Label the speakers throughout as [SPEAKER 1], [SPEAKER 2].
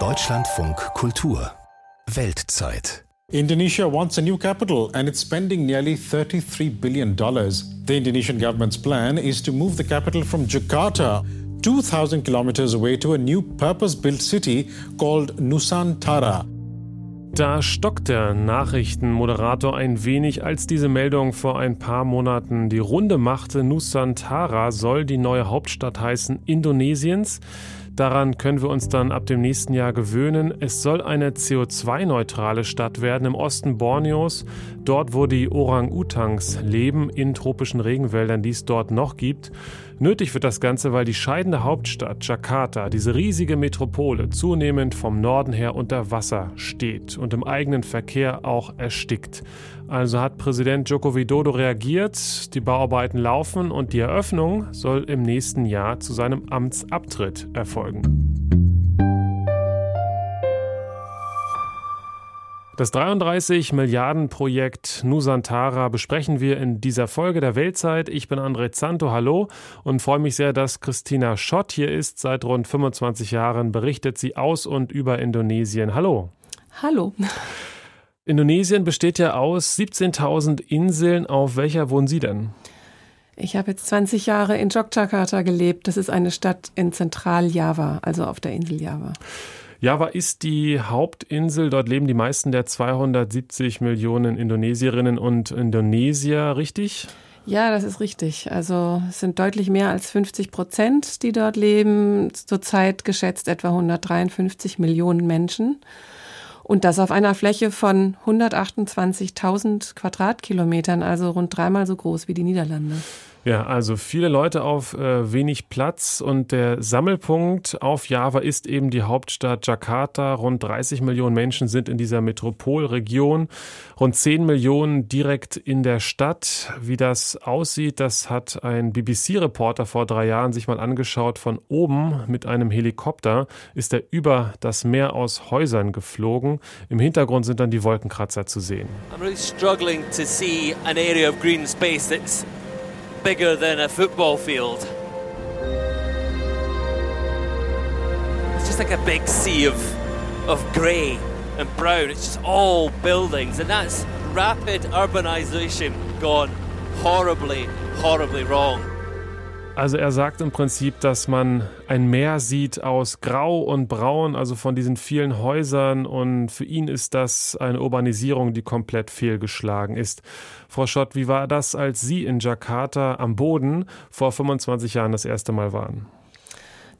[SPEAKER 1] Deutschlandfunk Kultur Weltzeit
[SPEAKER 2] Indonesia wants a new capital and it's spending nearly $33 billion. The Indonesian government's plan is to move the capital from Jakarta, 2,000 kilometers away, to a new purpose built city called Nusantara.
[SPEAKER 3] Da stockt der Nachrichtenmoderator ein wenig, als diese Meldung vor ein paar Monaten die Runde machte. Nusantara soll die neue Hauptstadt heißen Indonesiens. Daran können wir uns dann ab dem nächsten Jahr gewöhnen. Es soll eine CO2-neutrale Stadt werden im Osten Borneos, dort wo die Orang-Utans leben, in tropischen Regenwäldern, die es dort noch gibt. Nötig wird das Ganze, weil die scheidende Hauptstadt Jakarta, diese riesige Metropole, zunehmend vom Norden her unter Wasser steht und im eigenen Verkehr auch erstickt. Also hat Präsident Joko Widodo reagiert, die Bauarbeiten laufen und die Eröffnung soll im nächsten Jahr zu seinem Amtsabtritt erfolgen. Das 33 Milliarden Projekt Nusantara besprechen wir in dieser Folge der Weltzeit. Ich bin André Zanto, hallo und freue mich sehr, dass Christina Schott hier ist. Seit rund 25 Jahren berichtet sie aus und über Indonesien. Hallo.
[SPEAKER 4] Hallo.
[SPEAKER 3] Indonesien besteht ja aus 17.000 Inseln. Auf welcher wohnen Sie denn?
[SPEAKER 4] Ich habe jetzt 20 Jahre in Yogyakarta gelebt. Das ist eine Stadt in Zentral-Java, also auf der Insel Java.
[SPEAKER 3] Java ist die Hauptinsel. Dort leben die meisten der 270 Millionen Indonesierinnen und Indonesier, richtig?
[SPEAKER 4] Ja, das ist richtig. Also es sind deutlich mehr als 50 Prozent, die dort leben. Zurzeit geschätzt etwa 153 Millionen Menschen. Und das auf einer Fläche von 128.000 Quadratkilometern, also rund dreimal so groß wie die Niederlande.
[SPEAKER 3] Ja, also viele Leute auf äh, wenig Platz und der Sammelpunkt auf Java ist eben die Hauptstadt Jakarta. Rund 30 Millionen Menschen sind in dieser Metropolregion, rund 10 Millionen direkt in der Stadt. Wie das aussieht, das hat ein BBC-Reporter vor drei Jahren sich mal angeschaut. Von oben mit einem Helikopter ist er über das Meer aus Häusern geflogen. Im Hintergrund sind dann die Wolkenkratzer zu sehen. I'm really struggling to see an area of green space that's bigger than a football field. It's just like a big sea of, of grey and brown. It's just all buildings, and that's rapid urbanization gone horribly, horribly wrong. Also er sagt im Prinzip, dass man ein Meer sieht aus Grau und Braun, also von diesen vielen Häusern und für ihn ist das eine Urbanisierung, die komplett fehlgeschlagen ist. Frau Schott, wie war das, als Sie in Jakarta am Boden vor 25 Jahren das erste Mal waren?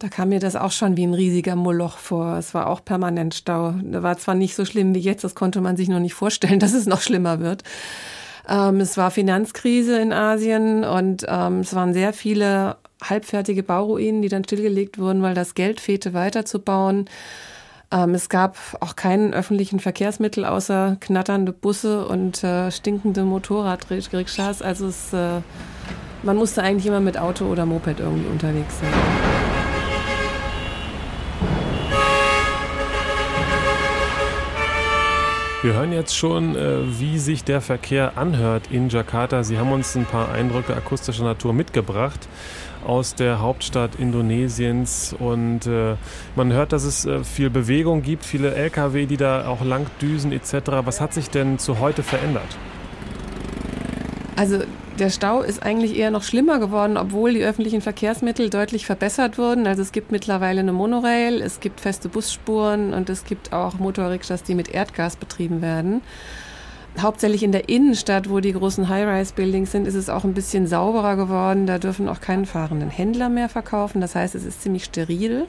[SPEAKER 4] Da kam mir das auch schon wie ein riesiger Moloch vor. Es war auch permanent Stau. Da war zwar nicht so schlimm wie jetzt, das konnte man sich noch nicht vorstellen, dass es noch schlimmer wird. Ähm, es war Finanzkrise in Asien und ähm, es waren sehr viele halbfertige Bauruinen, die dann stillgelegt wurden, weil das Geld fehlte, weiterzubauen. Ähm, es gab auch keinen öffentlichen Verkehrsmittel außer knatternde Busse und äh, stinkende Motorradrikschas. Also es, äh, man musste eigentlich immer mit Auto oder Moped irgendwie unterwegs sein.
[SPEAKER 3] Wir hören jetzt schon, äh, wie sich der Verkehr anhört in Jakarta. Sie haben uns ein paar Eindrücke akustischer Natur mitgebracht aus der Hauptstadt Indonesiens und äh, man hört, dass es äh, viel Bewegung gibt, viele Lkw, die da auch lang düsen etc. Was hat sich denn zu heute verändert?
[SPEAKER 4] Also der Stau ist eigentlich eher noch schlimmer geworden, obwohl die öffentlichen Verkehrsmittel deutlich verbessert wurden. Also es gibt mittlerweile eine Monorail, es gibt feste Busspuren und es gibt auch Motorrikschas, die mit Erdgas betrieben werden. Hauptsächlich in der Innenstadt, wo die großen High-Rise-Buildings sind, ist es auch ein bisschen sauberer geworden. Da dürfen auch keine fahrenden Händler mehr verkaufen. Das heißt, es ist ziemlich steril.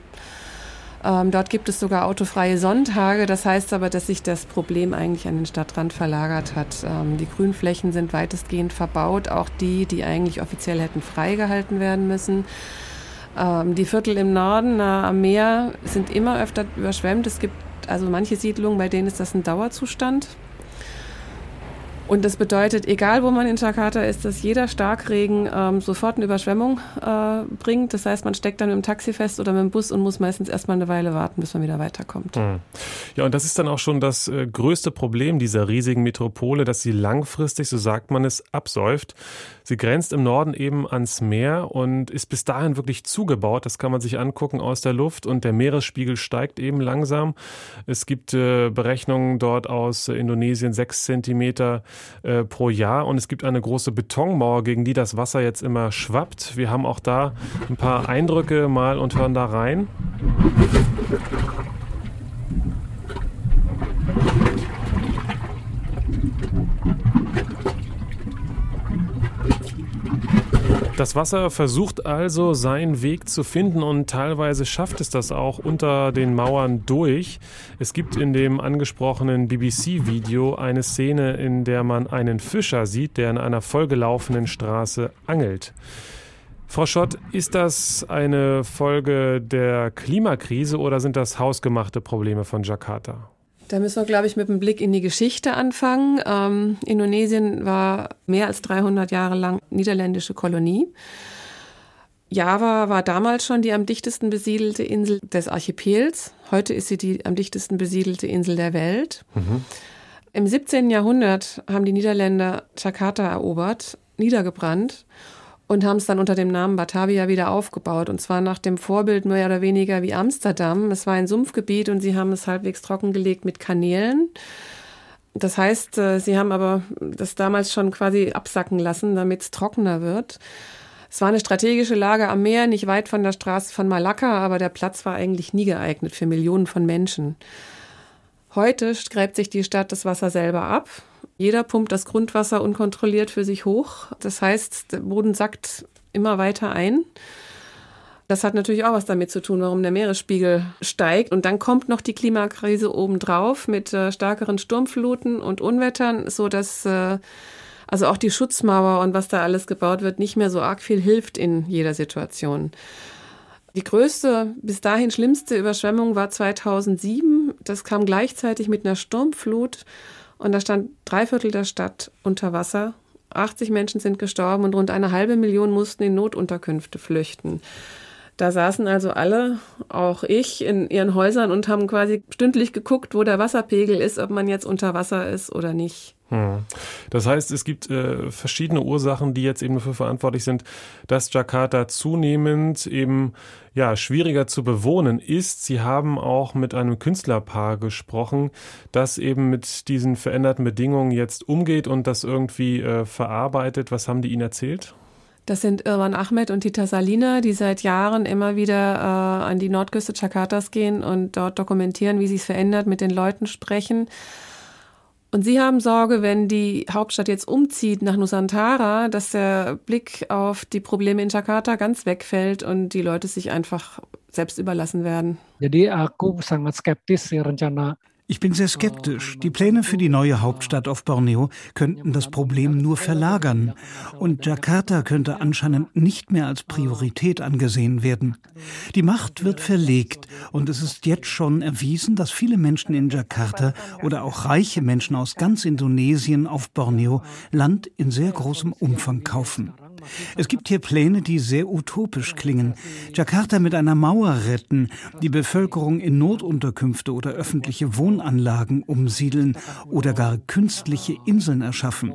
[SPEAKER 4] Ähm, dort gibt es sogar autofreie Sonntage. Das heißt aber, dass sich das Problem eigentlich an den Stadtrand verlagert hat. Ähm, die Grünflächen sind weitestgehend verbaut, auch die, die eigentlich offiziell hätten freigehalten werden müssen. Ähm, die Viertel im Norden nah am Meer sind immer öfter überschwemmt. Es gibt also manche Siedlungen, bei denen ist das ein Dauerzustand. Und das bedeutet, egal wo man in Jakarta ist, dass jeder Starkregen ähm, sofort eine Überschwemmung äh, bringt. Das heißt, man steckt dann mit dem Taxi fest oder mit dem Bus und muss meistens erstmal eine Weile warten, bis man wieder weiterkommt. Mhm.
[SPEAKER 3] Ja, und das ist dann auch schon das äh, größte Problem dieser riesigen Metropole, dass sie langfristig, so sagt man es, absäuft. Sie grenzt im Norden eben ans Meer und ist bis dahin wirklich zugebaut. Das kann man sich angucken aus der Luft und der Meeresspiegel steigt eben langsam. Es gibt äh, Berechnungen dort aus äh, Indonesien, sechs Zentimeter äh, pro Jahr und es gibt eine große Betonmauer, gegen die das Wasser jetzt immer schwappt. Wir haben auch da ein paar Eindrücke mal und hören da rein. Das Wasser versucht also seinen Weg zu finden und teilweise schafft es das auch unter den Mauern durch. Es gibt in dem angesprochenen BBC-Video eine Szene, in der man einen Fischer sieht, der in einer vollgelaufenen Straße angelt. Frau Schott, ist das eine Folge der Klimakrise oder sind das hausgemachte Probleme von Jakarta?
[SPEAKER 4] Da müssen wir, glaube ich, mit einem Blick in die Geschichte anfangen. Ähm, Indonesien war mehr als 300 Jahre lang niederländische Kolonie. Java war damals schon die am dichtesten besiedelte Insel des Archipels. Heute ist sie die am dichtesten besiedelte Insel der Welt. Mhm. Im 17. Jahrhundert haben die Niederländer Jakarta erobert, niedergebrannt und haben es dann unter dem Namen Batavia wieder aufgebaut. Und zwar nach dem Vorbild mehr oder weniger wie Amsterdam. Es war ein Sumpfgebiet und sie haben es halbwegs trockengelegt mit Kanälen. Das heißt, äh, sie haben aber das damals schon quasi absacken lassen, damit es trockener wird. Es war eine strategische Lage am Meer, nicht weit von der Straße von Malakka, aber der Platz war eigentlich nie geeignet für Millionen von Menschen. Heute gräbt sich die Stadt das Wasser selber ab jeder pumpt das Grundwasser unkontrolliert für sich hoch. Das heißt, der Boden sackt immer weiter ein. Das hat natürlich auch was damit zu tun, warum der Meeresspiegel steigt. Und dann kommt noch die Klimakrise obendrauf mit äh, stärkeren Sturmfluten und Unwettern, so dass äh, also auch die Schutzmauer und was da alles gebaut wird, nicht mehr so arg viel hilft in jeder Situation. Die größte, bis dahin schlimmste Überschwemmung war 2007. Das kam gleichzeitig mit einer Sturmflut und da stand drei Viertel der Stadt unter Wasser. 80 Menschen sind gestorben und rund eine halbe Million mussten in Notunterkünfte flüchten. Da saßen also alle, auch ich, in ihren Häusern und haben quasi stündlich geguckt, wo der Wasserpegel ist, ob man jetzt unter Wasser ist oder nicht.
[SPEAKER 3] Hm. Das heißt, es gibt äh, verschiedene Ursachen, die jetzt eben dafür verantwortlich sind, dass Jakarta zunehmend eben ja schwieriger zu bewohnen ist. Sie haben auch mit einem Künstlerpaar gesprochen, das eben mit diesen veränderten Bedingungen jetzt umgeht und das irgendwie äh, verarbeitet. Was haben die Ihnen erzählt?
[SPEAKER 4] Das sind Irwan Ahmed und Tita Salina, die seit Jahren immer wieder äh, an die Nordküste Jakartas gehen und dort dokumentieren, wie sich es verändert, mit den Leuten sprechen. Und Sie haben Sorge, wenn die Hauptstadt jetzt umzieht nach Nusantara, dass der Blick auf die Probleme in Jakarta ganz wegfällt und die Leute sich einfach selbst überlassen werden.
[SPEAKER 5] Jadi aku sangat skeptis sih rencana
[SPEAKER 6] ich bin sehr skeptisch. Die Pläne für die neue Hauptstadt auf Borneo könnten das Problem nur verlagern. Und Jakarta könnte anscheinend nicht mehr als Priorität angesehen werden. Die Macht wird verlegt und es ist jetzt schon erwiesen, dass viele Menschen in Jakarta oder auch reiche Menschen aus ganz Indonesien auf Borneo Land in sehr großem Umfang kaufen. Es gibt hier Pläne, die sehr utopisch klingen. Jakarta mit einer Mauer retten, die Bevölkerung in Notunterkünfte oder öffentliche Wohnanlagen umsiedeln oder gar künstliche Inseln erschaffen.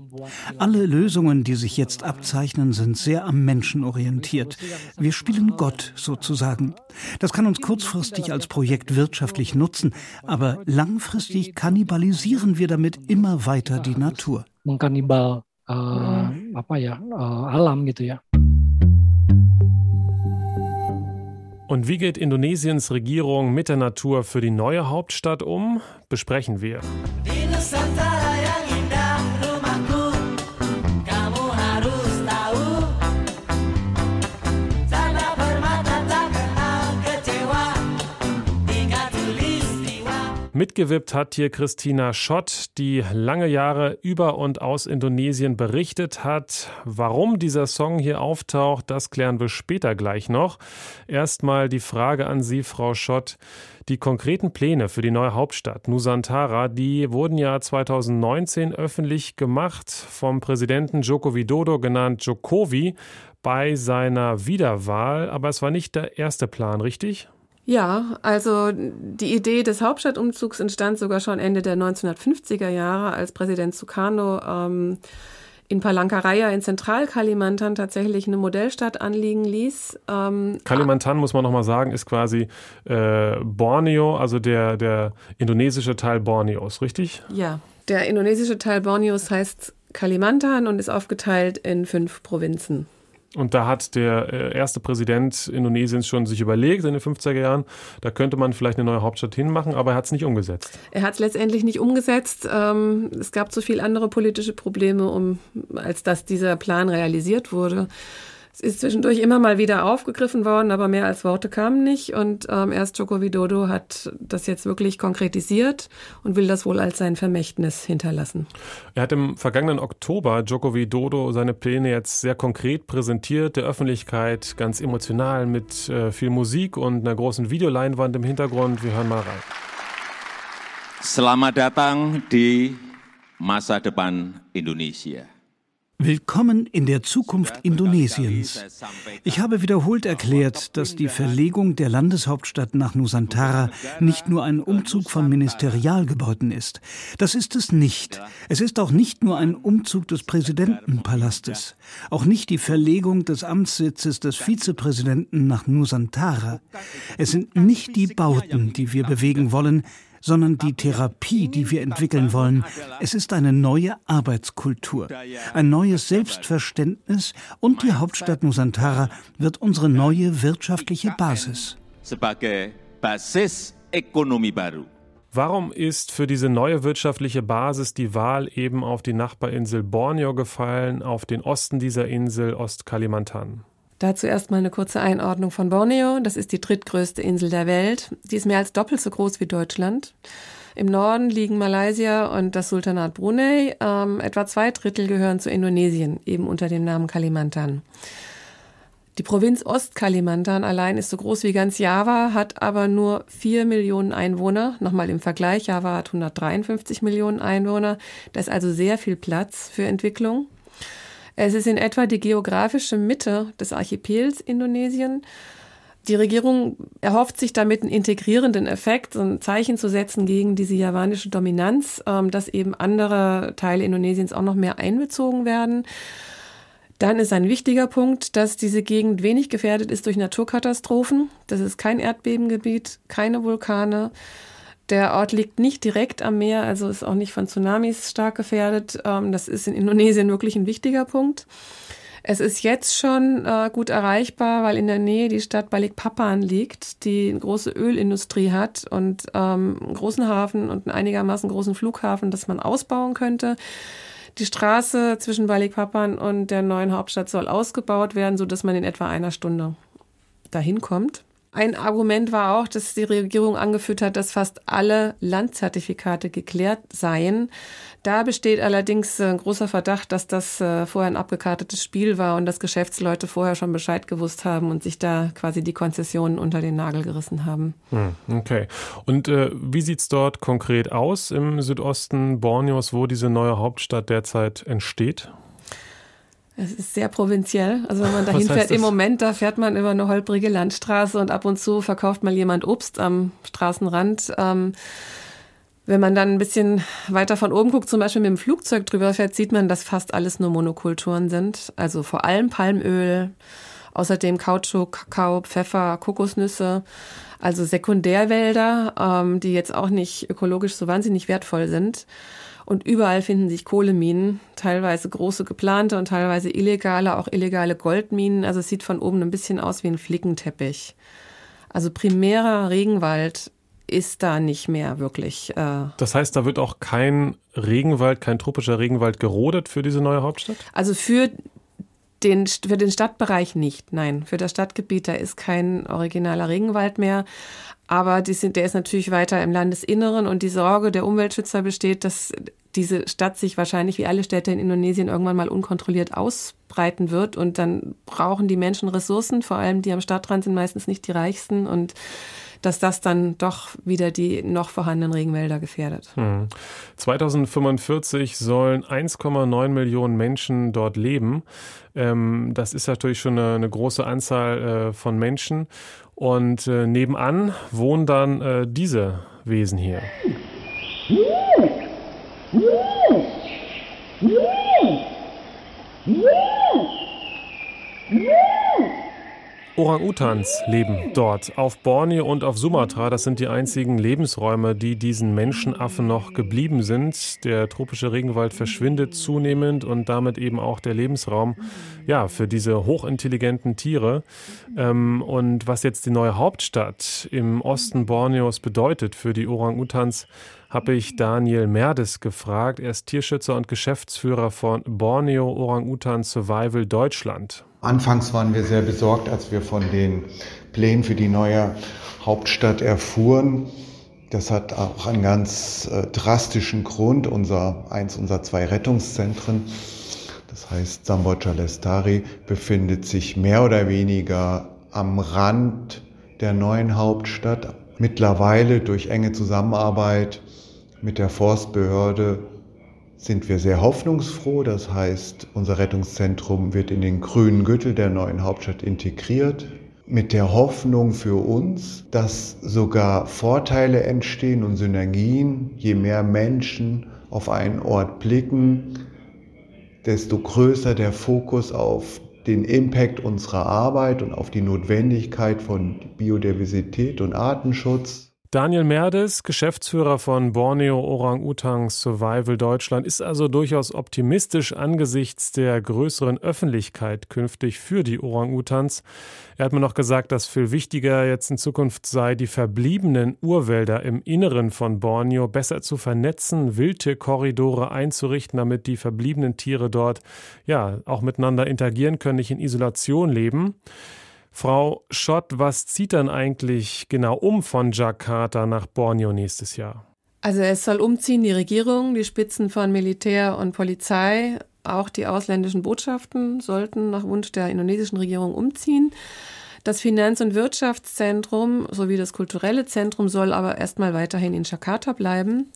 [SPEAKER 6] Alle Lösungen, die sich jetzt abzeichnen, sind sehr am Menschen orientiert. Wir spielen Gott sozusagen. Das kann uns kurzfristig als Projekt wirtschaftlich nutzen, aber langfristig kannibalisieren wir damit immer weiter die Natur.
[SPEAKER 5] Mengkanibal uh, apa ya uh, alam gitu ya.
[SPEAKER 3] Und wie geht Indonesiens Regierung mit der Natur für die neue Hauptstadt um? Besprechen wir. Mitgewippt hat hier Christina Schott, die lange Jahre über und aus Indonesien berichtet hat. Warum dieser Song hier auftaucht, das klären wir später gleich noch. Erstmal die Frage an Sie, Frau Schott. Die konkreten Pläne für die neue Hauptstadt Nusantara, die wurden ja 2019 öffentlich gemacht vom Präsidenten Joko Widodo, genannt Jokowi, bei seiner Wiederwahl. Aber es war nicht der erste Plan, richtig?
[SPEAKER 4] Ja, also die Idee des Hauptstadtumzugs entstand sogar schon Ende der 1950er Jahre, als Präsident Sukarno ähm, in Palangkaraya in Zentral-Kalimantan tatsächlich eine Modellstadt anliegen ließ.
[SPEAKER 3] Ähm, Kalimantan, muss man nochmal sagen, ist quasi äh, Borneo, also der, der indonesische Teil Borneos, richtig?
[SPEAKER 4] Ja, der indonesische Teil Borneos heißt Kalimantan und ist aufgeteilt in fünf Provinzen.
[SPEAKER 3] Und da hat der äh, erste Präsident Indonesiens schon sich überlegt in den 50er Jahren, da könnte man vielleicht eine neue Hauptstadt hinmachen, aber er hat es nicht umgesetzt.
[SPEAKER 4] Er hat es letztendlich nicht umgesetzt. Ähm, es gab zu viele andere politische Probleme, um, als dass dieser Plan realisiert wurde. Es ist zwischendurch immer mal wieder aufgegriffen worden, aber mehr als Worte kamen nicht. Und ähm, erst Joko Widodo hat das jetzt wirklich konkretisiert und will das wohl als sein Vermächtnis hinterlassen.
[SPEAKER 3] Er hat im vergangenen Oktober Joko Widodo seine Pläne jetzt sehr konkret präsentiert, der Öffentlichkeit ganz emotional mit äh, viel Musik und einer großen Videoleinwand im Hintergrund. Wir hören mal rein.
[SPEAKER 7] Selamat datang di masa depan Indonesia.
[SPEAKER 6] Willkommen in der Zukunft Indonesiens. Ich habe wiederholt erklärt, dass die Verlegung der Landeshauptstadt nach Nusantara nicht nur ein Umzug von Ministerialgebäuden ist. Das ist es nicht. Es ist auch nicht nur ein Umzug des Präsidentenpalastes. Auch nicht die Verlegung des Amtssitzes des Vizepräsidenten nach Nusantara. Es sind nicht die Bauten, die wir bewegen wollen, sondern die Therapie, die wir entwickeln wollen. Es ist eine neue Arbeitskultur, ein neues Selbstverständnis und die Hauptstadt Nusantara wird unsere neue wirtschaftliche Basis.
[SPEAKER 3] Warum ist für diese neue wirtschaftliche Basis die Wahl eben auf die Nachbarinsel Borneo gefallen, auf den Osten dieser Insel, Ostkalimantan?
[SPEAKER 4] Dazu erstmal eine kurze Einordnung von Borneo. Das ist die drittgrößte Insel der Welt. Die ist mehr als doppelt so groß wie Deutschland. Im Norden liegen Malaysia und das Sultanat Brunei. Ähm, etwa zwei Drittel gehören zu Indonesien, eben unter dem Namen Kalimantan. Die Provinz Ostkalimantan allein ist so groß wie ganz Java, hat aber nur vier Millionen Einwohner. Nochmal im Vergleich, Java hat 153 Millionen Einwohner. Da ist also sehr viel Platz für Entwicklung. Es ist in etwa die geografische Mitte des Archipels Indonesien. Die Regierung erhofft sich damit einen integrierenden Effekt, ein Zeichen zu setzen gegen diese javanische Dominanz, ähm, dass eben andere Teile Indonesiens auch noch mehr einbezogen werden. Dann ist ein wichtiger Punkt, dass diese Gegend wenig gefährdet ist durch Naturkatastrophen. Das ist kein Erdbebengebiet, keine Vulkane. Der Ort liegt nicht direkt am Meer, also ist auch nicht von Tsunamis stark gefährdet. Ähm, das ist in Indonesien wirklich ein wichtiger Punkt. Es ist jetzt schon äh, gut erreichbar, weil in der Nähe die Stadt Balikpapan liegt, die eine große Ölindustrie hat und ähm, einen großen Hafen und einen einigermaßen großen Flughafen, das man ausbauen könnte. Die Straße zwischen Balikpapan und der neuen Hauptstadt soll ausgebaut werden, so dass man in etwa einer Stunde dahin kommt. Ein Argument war auch, dass die Regierung angeführt hat, dass fast alle Landzertifikate geklärt seien. Da besteht allerdings ein großer Verdacht, dass das äh, vorher ein abgekartetes Spiel war und dass Geschäftsleute vorher schon Bescheid gewusst haben und sich da quasi die Konzessionen unter den Nagel gerissen haben.
[SPEAKER 3] Hm, okay. Und äh, wie sieht es dort konkret aus im Südosten Borneos, wo diese neue Hauptstadt derzeit entsteht?
[SPEAKER 4] Es ist sehr provinziell. Also wenn man dahin fährt, das? im Moment, da fährt man über eine holprige Landstraße und ab und zu verkauft mal jemand Obst am Straßenrand. Ähm, wenn man dann ein bisschen weiter von oben guckt, zum Beispiel mit dem Flugzeug drüber fährt, sieht man, dass fast alles nur Monokulturen sind. Also vor allem Palmöl, außerdem Kautschuk, Kakao, Pfeffer, Kokosnüsse. Also Sekundärwälder, ähm, die jetzt auch nicht ökologisch so wahnsinnig wertvoll sind. Und überall finden sich Kohleminen, teilweise große geplante und teilweise illegale, auch illegale Goldminen. Also es sieht von oben ein bisschen aus wie ein Flickenteppich. Also primärer Regenwald ist da nicht mehr wirklich.
[SPEAKER 3] Äh das heißt, da wird auch kein Regenwald, kein tropischer Regenwald gerodet für diese neue Hauptstadt?
[SPEAKER 4] Also für den, für den Stadtbereich nicht, nein. Für das Stadtgebiet, da ist kein originaler Regenwald mehr. Aber sind, der ist natürlich weiter im Landesinneren und die Sorge der Umweltschützer besteht, dass diese Stadt sich wahrscheinlich wie alle Städte in Indonesien irgendwann mal unkontrolliert ausbreiten wird. Und dann brauchen die Menschen Ressourcen, vor allem die am Stadtrand sind meistens nicht die reichsten. Und dass das dann doch wieder die noch vorhandenen Regenwälder gefährdet.
[SPEAKER 3] Hm. 2045 sollen 1,9 Millionen Menschen dort leben. Ähm, das ist natürlich schon eine, eine große Anzahl äh, von Menschen. Und äh, nebenan wohnen dann äh, diese Wesen hier. Orang-Utans leben dort auf Borneo und auf Sumatra. Das sind die einzigen Lebensräume, die diesen Menschenaffen noch geblieben sind. Der tropische Regenwald verschwindet zunehmend und damit eben auch der Lebensraum ja, für diese hochintelligenten Tiere. Ähm, und was jetzt die neue Hauptstadt im Osten Borneos bedeutet für die Orang-Utans, habe ich Daniel Merdes gefragt. Er ist Tierschützer und Geschäftsführer von Borneo Orang-Utan Survival Deutschland.
[SPEAKER 8] Anfangs waren wir sehr besorgt, als wir von den Plänen für die neue Hauptstadt erfuhren. Das hat auch einen ganz äh, drastischen Grund. Unser, eins unserer zwei Rettungszentren, das heißt Samboja Lestari, befindet sich mehr oder weniger am Rand der neuen Hauptstadt. Mittlerweile durch enge Zusammenarbeit mit der Forstbehörde sind wir sehr hoffnungsfroh. Das heißt, unser Rettungszentrum wird in den grünen Gürtel der neuen Hauptstadt integriert. Mit der Hoffnung für uns, dass sogar Vorteile entstehen und Synergien, je mehr Menschen auf einen Ort blicken, desto größer der Fokus auf den Impact unserer Arbeit und auf die Notwendigkeit von Biodiversität und Artenschutz.
[SPEAKER 3] Daniel Merdes, Geschäftsführer von Borneo Orang-Utang Survival Deutschland, ist also durchaus optimistisch angesichts der größeren Öffentlichkeit künftig für die Orang-Utans. Er hat mir noch gesagt, dass viel wichtiger jetzt in Zukunft sei, die verbliebenen Urwälder im Inneren von Borneo besser zu vernetzen, Wildtierkorridore einzurichten, damit die verbliebenen Tiere dort ja auch miteinander interagieren können, nicht in Isolation leben. Frau Schott, was zieht dann eigentlich genau um von Jakarta nach Borneo nächstes Jahr?
[SPEAKER 4] Also es soll umziehen die Regierung, die Spitzen von Militär und Polizei, auch die ausländischen Botschaften sollten nach Wunsch der indonesischen Regierung umziehen. Das Finanz- und Wirtschaftszentrum sowie das kulturelle Zentrum soll aber erstmal weiterhin in Jakarta bleiben.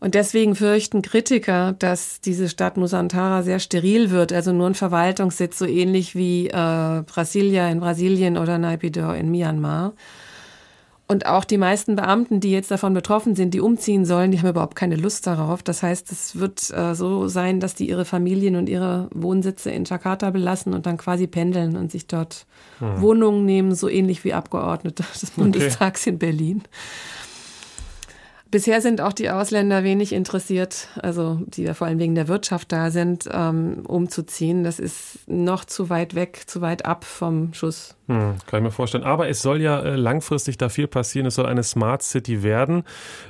[SPEAKER 4] Und deswegen fürchten Kritiker, dass diese Stadt Nusantara sehr steril wird, also nur ein Verwaltungssitz, so ähnlich wie äh, Brasilia in Brasilien oder Naypyidaw in Myanmar. Und auch die meisten Beamten, die jetzt davon betroffen sind, die umziehen sollen, die haben überhaupt keine Lust darauf. Das heißt, es wird äh, so sein, dass die ihre Familien und ihre Wohnsitze in Jakarta belassen und dann quasi pendeln und sich dort hm. Wohnungen nehmen, so ähnlich wie Abgeordnete des Bundestags okay. in Berlin. Bisher sind auch die Ausländer wenig interessiert, also die ja vor allem wegen der Wirtschaft da sind, ähm, umzuziehen. Das ist noch zu weit weg, zu weit ab vom Schuss.
[SPEAKER 3] Hm, kann ich mir vorstellen. Aber es soll ja äh, langfristig da viel passieren. Es soll eine Smart City werden.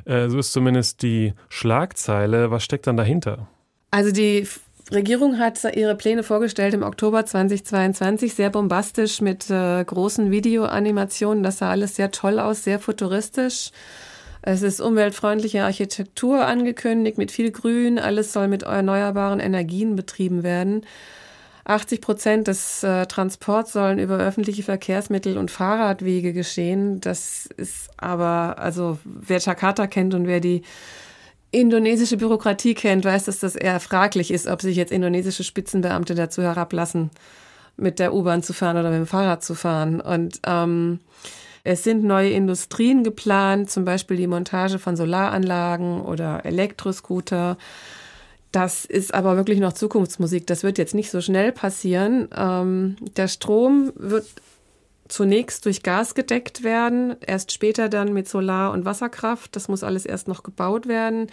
[SPEAKER 3] Äh, so ist zumindest die Schlagzeile. Was steckt dann dahinter?
[SPEAKER 4] Also die Regierung hat ihre Pläne vorgestellt im Oktober 2022, sehr bombastisch mit äh, großen Videoanimationen. Das sah alles sehr toll aus, sehr futuristisch. Es ist umweltfreundliche Architektur angekündigt mit viel Grün. Alles soll mit erneuerbaren Energien betrieben werden. 80 Prozent des äh, Transports sollen über öffentliche Verkehrsmittel und Fahrradwege geschehen. Das ist aber, also wer Jakarta kennt und wer die indonesische Bürokratie kennt, weiß, dass das eher fraglich ist, ob sich jetzt indonesische Spitzenbeamte dazu herablassen, mit der U-Bahn zu fahren oder mit dem Fahrrad zu fahren. Und ähm, es sind neue Industrien geplant, zum Beispiel die Montage von Solaranlagen oder Elektroscooter. Das ist aber wirklich noch Zukunftsmusik. Das wird jetzt nicht so schnell passieren. Ähm, der Strom wird zunächst durch Gas gedeckt werden, erst später dann mit Solar- und Wasserkraft. Das muss alles erst noch gebaut werden.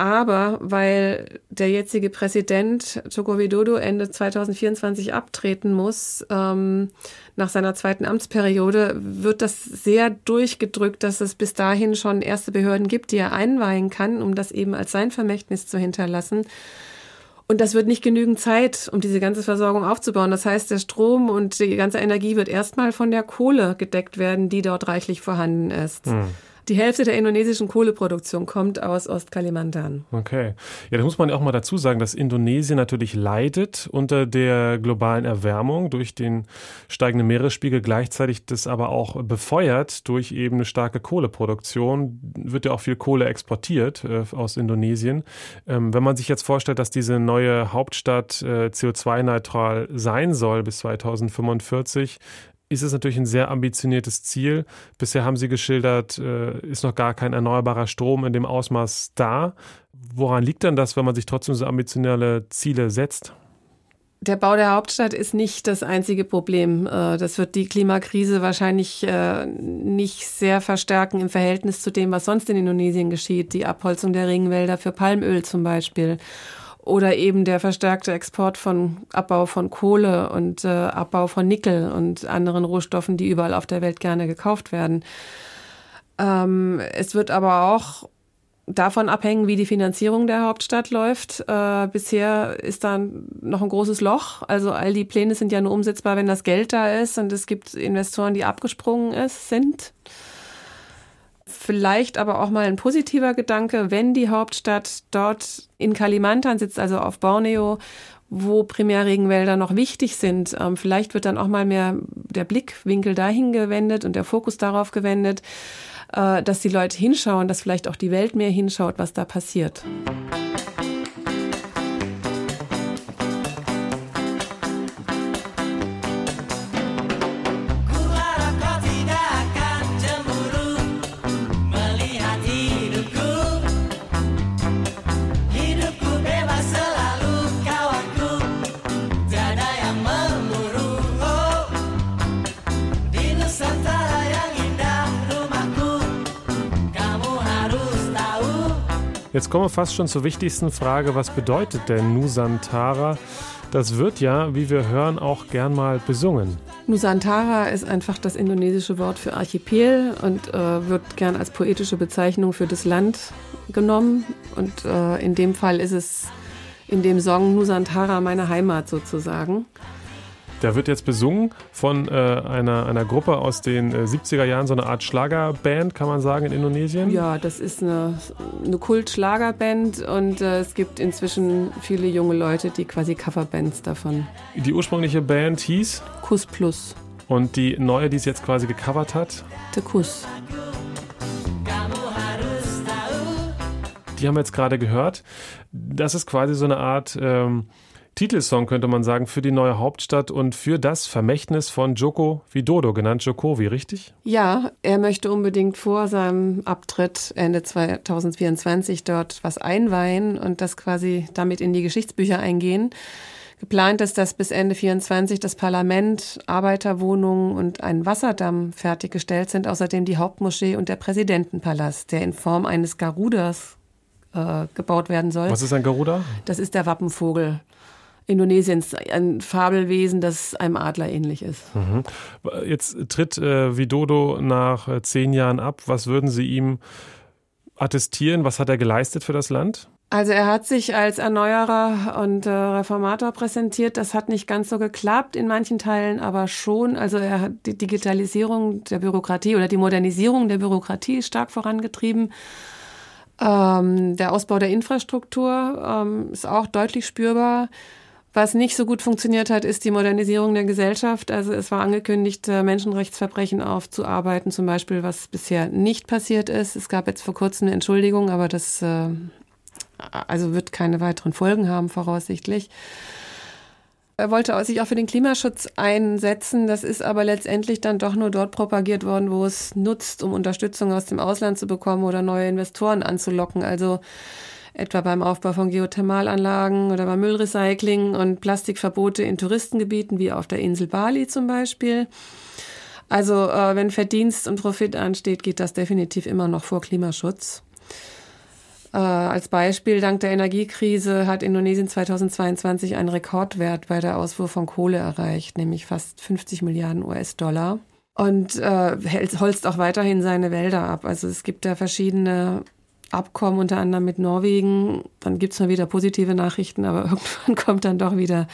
[SPEAKER 4] Aber weil der jetzige Präsident Joko Widodo Ende 2024 abtreten muss, ähm, nach seiner zweiten Amtsperiode, wird das sehr durchgedrückt, dass es bis dahin schon erste Behörden gibt, die er einweihen kann, um das eben als sein Vermächtnis zu hinterlassen. Und das wird nicht genügend Zeit, um diese ganze Versorgung aufzubauen. Das heißt, der Strom und die ganze Energie wird erstmal von der Kohle gedeckt werden, die dort reichlich vorhanden ist. Hm. Die Hälfte der indonesischen Kohleproduktion kommt aus Ostkalimantan.
[SPEAKER 3] Okay. Ja, da muss man ja auch mal dazu sagen, dass Indonesien natürlich leidet unter der globalen Erwärmung durch den steigenden Meeresspiegel, gleichzeitig das aber auch befeuert durch eben eine starke Kohleproduktion. Wird ja auch viel Kohle exportiert äh, aus Indonesien. Ähm, wenn man sich jetzt vorstellt, dass diese neue Hauptstadt äh, CO2-neutral sein soll bis 2045, ist es natürlich ein sehr ambitioniertes Ziel. Bisher haben Sie geschildert, äh, ist noch gar kein erneuerbarer Strom in dem Ausmaß da. Woran liegt denn das, wenn man sich trotzdem so ambitionierte Ziele setzt?
[SPEAKER 4] Der Bau der Hauptstadt ist nicht das einzige Problem. Äh, das wird die Klimakrise wahrscheinlich äh, nicht sehr verstärken im Verhältnis zu dem, was sonst in Indonesien geschieht. Die Abholzung der Regenwälder für Palmöl zum Beispiel oder eben der verstärkte Export von Abbau von Kohle und äh, Abbau von Nickel und anderen Rohstoffen, die überall auf der Welt gerne gekauft werden. Ähm, es wird aber auch davon abhängen, wie die Finanzierung der Hauptstadt läuft. Äh, bisher ist da noch ein großes Loch. Also all die Pläne sind ja nur umsetzbar, wenn das Geld da ist und es gibt Investoren, die abgesprungen ist, sind. Vielleicht aber auch mal ein positiver Gedanke, wenn die Hauptstadt dort in Kalimantan sitzt, also auf Borneo, wo Primärregenwälder noch wichtig sind. Ähm, vielleicht wird dann auch mal mehr der Blickwinkel dahin gewendet und der Fokus darauf gewendet, äh, dass die Leute hinschauen, dass vielleicht auch die Welt mehr hinschaut, was da passiert.
[SPEAKER 3] Jetzt kommen wir fast schon zur wichtigsten Frage, was bedeutet denn Nusantara? Das wird ja, wie wir hören, auch gern mal besungen.
[SPEAKER 4] Nusantara ist einfach das indonesische Wort für Archipel und äh, wird gern als poetische Bezeichnung für das Land genommen. Und äh, in dem Fall ist es in dem Song Nusantara meine Heimat sozusagen.
[SPEAKER 3] Der wird jetzt besungen von äh, einer, einer Gruppe aus den äh, 70er Jahren, so eine Art Schlagerband, kann man sagen, in Indonesien.
[SPEAKER 4] Ja, das ist eine, eine Kult-Schlagerband und äh, es gibt inzwischen viele junge Leute, die quasi Coverbands davon.
[SPEAKER 3] Die ursprüngliche Band hieß?
[SPEAKER 4] Kuss Plus.
[SPEAKER 3] Und die neue, die es jetzt quasi gecovert hat?
[SPEAKER 4] Der Kuss.
[SPEAKER 3] Die haben wir jetzt gerade gehört. Das ist quasi so eine Art. Ähm, Titelsong, könnte man sagen, für die neue Hauptstadt und für das Vermächtnis von Joko Widodo, genannt Jokowi, richtig?
[SPEAKER 4] Ja, er möchte unbedingt vor seinem Abtritt Ende 2024 dort was einweihen und das quasi damit in die Geschichtsbücher eingehen. Geplant ist, dass bis Ende 24 das Parlament, Arbeiterwohnungen und ein Wasserdamm fertiggestellt sind, außerdem die Hauptmoschee und der Präsidentenpalast, der in Form eines Garudas äh, gebaut werden soll.
[SPEAKER 3] Was ist ein Garuda?
[SPEAKER 4] Das ist der Wappenvogel. Indonesiens, ein Fabelwesen, das einem Adler ähnlich ist. Mhm.
[SPEAKER 3] Jetzt tritt äh, Widodo nach äh, zehn Jahren ab. Was würden Sie ihm attestieren? Was hat er geleistet für das Land?
[SPEAKER 4] Also er hat sich als Erneuerer und äh, Reformator präsentiert. Das hat nicht ganz so geklappt in manchen Teilen, aber schon. Also er hat die Digitalisierung der Bürokratie oder die Modernisierung der Bürokratie stark vorangetrieben. Ähm, der Ausbau der Infrastruktur ähm, ist auch deutlich spürbar. Was nicht so gut funktioniert hat, ist die Modernisierung der Gesellschaft. Also es war angekündigt, äh, Menschenrechtsverbrechen aufzuarbeiten, zum Beispiel, was bisher nicht passiert ist. Es gab jetzt vor kurzem eine Entschuldigung, aber das äh, also wird keine weiteren Folgen haben, voraussichtlich. Er wollte sich auch für den Klimaschutz einsetzen. Das ist aber letztendlich dann doch nur dort propagiert worden, wo es nutzt, um Unterstützung aus dem Ausland zu bekommen oder neue Investoren anzulocken. Also etwa beim Aufbau von Geothermalanlagen oder beim Müllrecycling und Plastikverbote in Touristengebieten wie auf der Insel Bali zum Beispiel. Also äh, wenn Verdienst und Profit ansteht, geht das definitiv immer noch vor Klimaschutz. Äh, als Beispiel, dank der Energiekrise hat Indonesien 2022 einen Rekordwert bei der Ausfuhr von Kohle erreicht, nämlich fast 50 Milliarden US-Dollar. Und äh, holzt auch weiterhin seine Wälder ab. Also es gibt da verschiedene Abkommen, unter anderem mit Norwegen, dann gibt es mal wieder positive Nachrichten, aber irgendwann kommt dann doch wieder,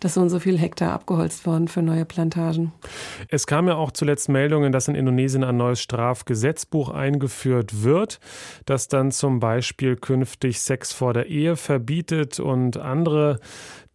[SPEAKER 4] dass so und so viel Hektar abgeholzt worden für neue Plantagen.
[SPEAKER 3] Es kam ja auch zuletzt Meldungen, dass in Indonesien ein neues Strafgesetzbuch eingeführt wird, das dann zum Beispiel künftig Sex vor der Ehe verbietet und andere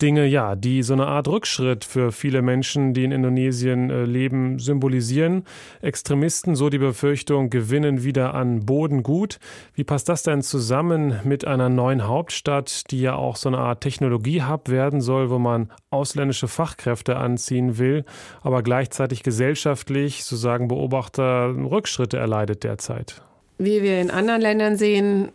[SPEAKER 3] Dinge, ja, die so eine Art Rückschritt für viele Menschen, die in Indonesien äh, leben, symbolisieren. Extremisten, so die Befürchtung, gewinnen wieder an Boden gut. Wie passt das denn zusammen mit einer neuen Hauptstadt, die ja auch so eine Art Technologie-Hub werden soll, wo man ausländische Fachkräfte anziehen will, aber gleichzeitig gesellschaftlich, so sagen Beobachter, Rückschritte erleidet derzeit?
[SPEAKER 4] Wie wir in anderen Ländern sehen,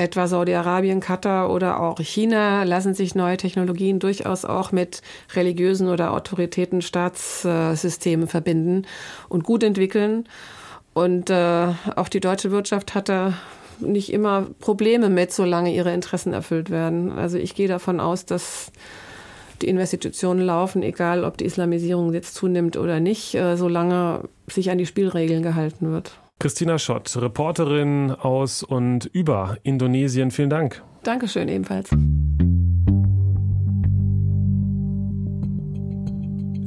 [SPEAKER 4] etwa Saudi-Arabien, Katar oder auch China lassen sich neue Technologien durchaus auch mit religiösen oder autoritäten Staatssystemen verbinden und gut entwickeln. Und äh, auch die deutsche Wirtschaft hat da nicht immer Probleme mit, solange ihre Interessen erfüllt werden. Also ich gehe davon aus, dass die Investitionen laufen, egal ob die Islamisierung jetzt zunimmt oder nicht, äh, solange sich an die Spielregeln gehalten wird.
[SPEAKER 3] Christina Schott, Reporterin aus und über Indonesien. Vielen Dank.
[SPEAKER 4] Dankeschön ebenfalls.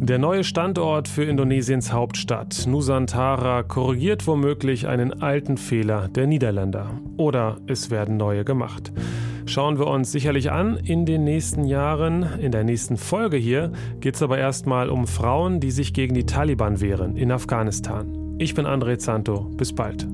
[SPEAKER 3] Der neue Standort für Indonesiens Hauptstadt, Nusantara, korrigiert womöglich einen alten Fehler der Niederländer. Oder es werden neue gemacht. Schauen wir uns sicherlich an in den nächsten Jahren. In der nächsten Folge hier geht es aber erstmal um Frauen, die sich gegen die Taliban wehren in Afghanistan. Ich bin André Zanto. Bis bald.